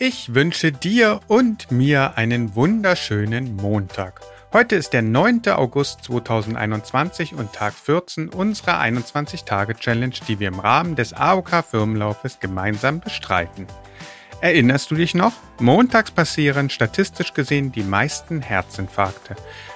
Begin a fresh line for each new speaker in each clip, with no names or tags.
Ich wünsche dir und mir einen wunderschönen Montag. Heute ist der 9. August 2021 und Tag 14 unserer 21-Tage-Challenge, die wir im Rahmen des AOK-Firmenlaufes gemeinsam bestreiten. Erinnerst du dich noch? Montags passieren statistisch gesehen die meisten Herzinfarkte.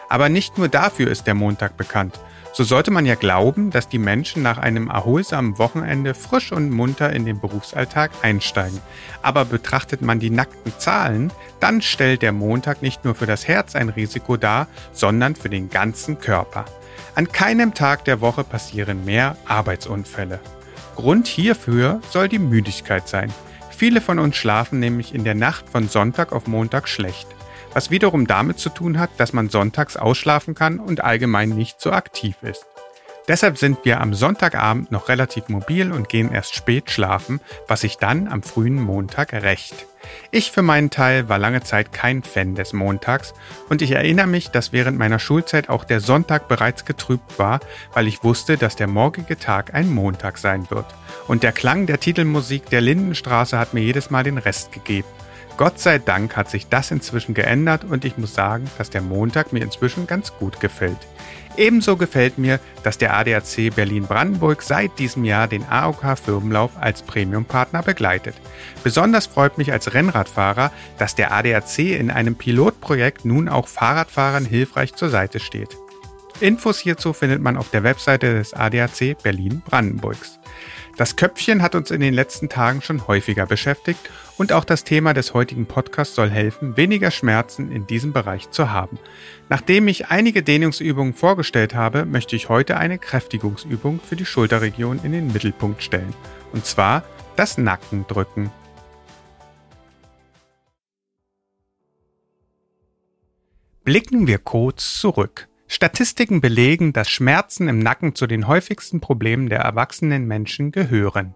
Aber nicht nur dafür ist der Montag bekannt. So sollte man ja glauben, dass die Menschen nach einem erholsamen Wochenende frisch und munter in den Berufsalltag einsteigen. Aber betrachtet man die nackten Zahlen, dann stellt der Montag nicht nur für das Herz ein Risiko dar, sondern für den ganzen Körper. An keinem Tag der Woche passieren mehr Arbeitsunfälle. Grund hierfür soll die Müdigkeit sein. Viele von uns schlafen nämlich in der Nacht von Sonntag auf Montag schlecht was wiederum damit zu tun hat, dass man sonntags ausschlafen kann und allgemein nicht so aktiv ist. Deshalb sind wir am Sonntagabend noch relativ mobil und gehen erst spät schlafen, was sich dann am frühen Montag rächt. Ich für meinen Teil war lange Zeit kein Fan des Montags und ich erinnere mich, dass während meiner Schulzeit auch der Sonntag bereits getrübt war, weil ich wusste, dass der morgige Tag ein Montag sein wird. Und der Klang der Titelmusik der Lindenstraße hat mir jedes Mal den Rest gegeben. Gott sei Dank hat sich das inzwischen geändert und ich muss sagen, dass der Montag mir inzwischen ganz gut gefällt. Ebenso gefällt mir, dass der ADAC Berlin-Brandenburg seit diesem Jahr den AOK Firmenlauf als Premium-Partner begleitet. Besonders freut mich als Rennradfahrer, dass der ADAC in einem Pilotprojekt nun auch Fahrradfahrern hilfreich zur Seite steht. Infos hierzu findet man auf der Webseite des ADAC Berlin-Brandenburgs. Das Köpfchen hat uns in den letzten Tagen schon häufiger beschäftigt und auch das Thema des heutigen Podcasts soll helfen, weniger Schmerzen in diesem Bereich zu haben. Nachdem ich einige Dehnungsübungen vorgestellt habe, möchte ich heute eine Kräftigungsübung für die Schulterregion in den Mittelpunkt stellen. Und zwar das Nackendrücken. Blicken wir kurz zurück. Statistiken belegen, dass Schmerzen im Nacken zu den häufigsten Problemen der erwachsenen Menschen gehören.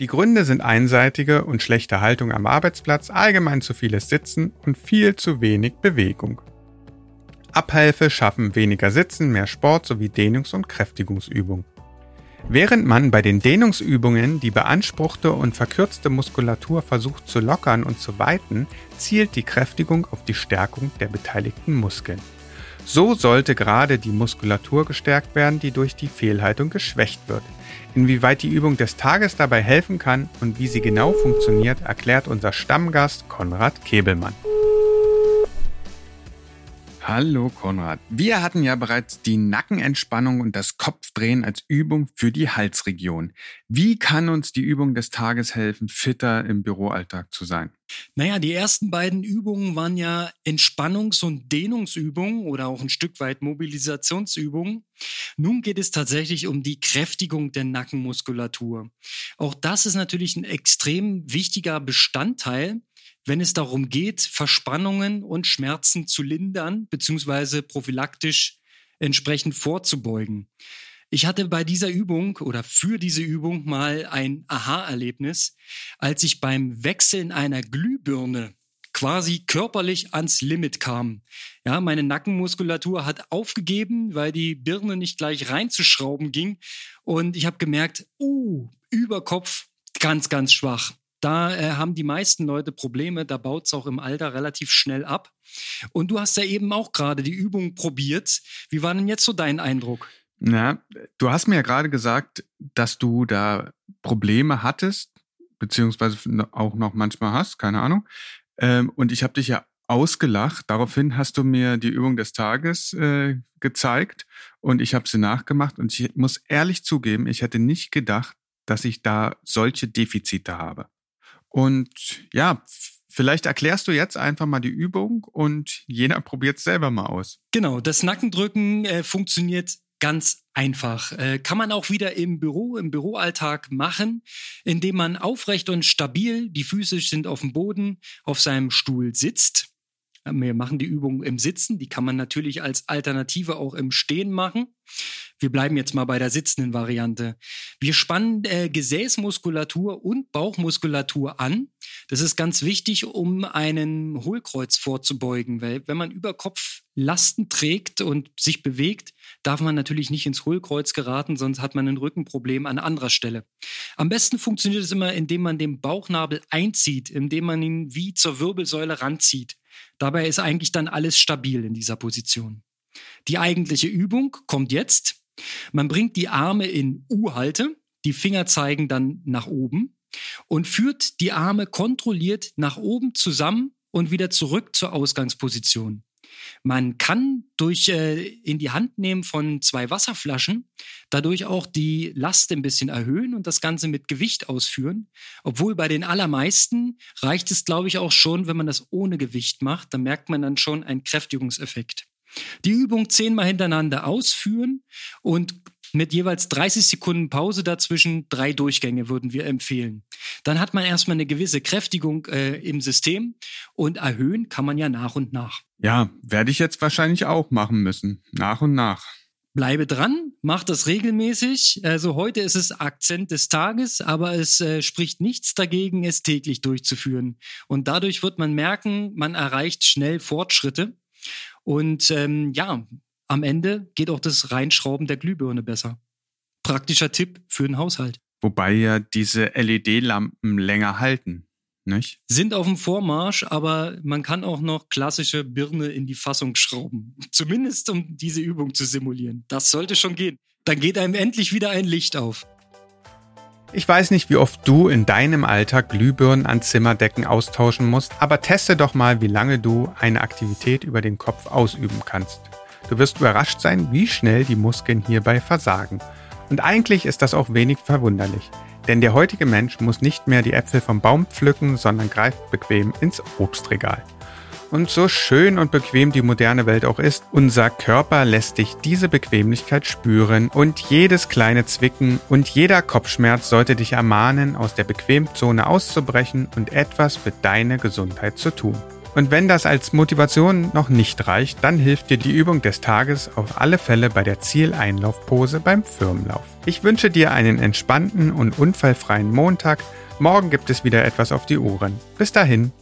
Die Gründe sind einseitige und schlechte Haltung am Arbeitsplatz, allgemein zu vieles Sitzen und viel zu wenig Bewegung. Abhilfe schaffen weniger Sitzen, mehr Sport sowie Dehnungs- und Kräftigungsübungen. Während man bei den Dehnungsübungen die beanspruchte und verkürzte Muskulatur versucht zu lockern und zu weiten, zielt die Kräftigung auf die Stärkung der beteiligten Muskeln. So sollte gerade die Muskulatur gestärkt werden, die durch die Fehlhaltung geschwächt wird. Inwieweit die Übung des Tages dabei helfen kann und wie sie genau funktioniert, erklärt unser Stammgast Konrad Kebelmann. Hallo Konrad. Wir hatten ja bereits die Nackenentspannung und das Kopfdrehen als Übung für die Halsregion. Wie kann uns die Übung des Tages helfen, fitter im Büroalltag zu sein?
Naja, die ersten beiden Übungen waren ja Entspannungs- und Dehnungsübungen oder auch ein Stück weit Mobilisationsübungen. Nun geht es tatsächlich um die Kräftigung der Nackenmuskulatur. Auch das ist natürlich ein extrem wichtiger Bestandteil wenn es darum geht, Verspannungen und Schmerzen zu lindern bzw. prophylaktisch entsprechend vorzubeugen. Ich hatte bei dieser Übung oder für diese Übung mal ein Aha-Erlebnis, als ich beim Wechseln einer Glühbirne quasi körperlich ans Limit kam. Ja, meine Nackenmuskulatur hat aufgegeben, weil die Birne nicht gleich reinzuschrauben ging. Und ich habe gemerkt, uh, Überkopf ganz, ganz schwach. Da äh, haben die meisten Leute Probleme, da baut es auch im Alter relativ schnell ab. Und du hast ja eben auch gerade die Übung probiert. Wie war denn jetzt so dein Eindruck?
Na, du hast mir ja gerade gesagt, dass du da Probleme hattest, beziehungsweise auch noch manchmal hast, keine Ahnung. Ähm, und ich habe dich ja ausgelacht. Daraufhin hast du mir die Übung des Tages äh, gezeigt und ich habe sie nachgemacht. Und ich muss ehrlich zugeben, ich hätte nicht gedacht, dass ich da solche Defizite habe. Und ja, vielleicht erklärst du jetzt einfach mal die Übung und jeder probiert es selber mal aus.
Genau, das Nackendrücken äh, funktioniert ganz einfach. Äh, kann man auch wieder im Büro, im Büroalltag machen, indem man aufrecht und stabil, die Füße sind auf dem Boden, auf seinem Stuhl sitzt. Wir machen die Übung im Sitzen, die kann man natürlich als Alternative auch im Stehen machen. Wir bleiben jetzt mal bei der sitzenden Variante. Wir spannen äh, Gesäßmuskulatur und Bauchmuskulatur an. Das ist ganz wichtig, um einen Hohlkreuz vorzubeugen, weil wenn man über Kopf Lasten trägt und sich bewegt, darf man natürlich nicht ins Hohlkreuz geraten, sonst hat man ein Rückenproblem an anderer Stelle. Am besten funktioniert es immer, indem man den Bauchnabel einzieht, indem man ihn wie zur Wirbelsäule ranzieht. Dabei ist eigentlich dann alles stabil in dieser Position. Die eigentliche Übung kommt jetzt. Man bringt die Arme in U-Halte, die Finger zeigen dann nach oben und führt die Arme kontrolliert nach oben zusammen und wieder zurück zur Ausgangsposition. Man kann durch äh, in die Hand nehmen von zwei Wasserflaschen dadurch auch die Last ein bisschen erhöhen und das Ganze mit Gewicht ausführen. Obwohl bei den allermeisten reicht es, glaube ich, auch schon, wenn man das ohne Gewicht macht. Da merkt man dann schon einen Kräftigungseffekt. Die Übung zehnmal hintereinander ausführen und mit jeweils 30 Sekunden Pause dazwischen drei Durchgänge würden wir empfehlen. Dann hat man erstmal eine gewisse Kräftigung äh, im System und erhöhen kann man ja nach und nach.
Ja, werde ich jetzt wahrscheinlich auch machen müssen. Nach und nach.
Bleibe dran, mach das regelmäßig. Also heute ist es Akzent des Tages, aber es äh, spricht nichts dagegen, es täglich durchzuführen. Und dadurch wird man merken, man erreicht schnell Fortschritte. Und ähm, ja, am Ende geht auch das Reinschrauben der Glühbirne besser. Praktischer Tipp für den Haushalt.
Wobei ja diese LED-Lampen länger halten, nicht?
Sind auf dem Vormarsch, aber man kann auch noch klassische Birne in die Fassung schrauben. Zumindest um diese Übung zu simulieren. Das sollte schon gehen. Dann geht einem endlich wieder ein Licht auf. Ich weiß nicht, wie oft du in deinem Alltag Glühbirnen an Zimmerdecken austauschen musst, aber teste doch mal, wie lange du eine Aktivität über den Kopf ausüben kannst. Du wirst überrascht sein, wie schnell die Muskeln hierbei versagen. Und eigentlich ist das auch wenig verwunderlich. Denn der heutige Mensch muss nicht mehr die Äpfel vom Baum pflücken, sondern greift bequem ins Obstregal. Und so schön und bequem die moderne Welt auch ist, unser Körper lässt dich diese Bequemlichkeit spüren und jedes kleine Zwicken und jeder Kopfschmerz sollte dich ermahnen, aus der Bequemzone auszubrechen und etwas für deine Gesundheit zu tun. Und wenn das als Motivation noch nicht reicht, dann hilft dir die Übung des Tages auf alle Fälle bei der Zieleinlaufpose beim Firmenlauf. Ich wünsche dir einen entspannten und unfallfreien Montag. Morgen gibt es wieder etwas auf die Ohren. Bis dahin.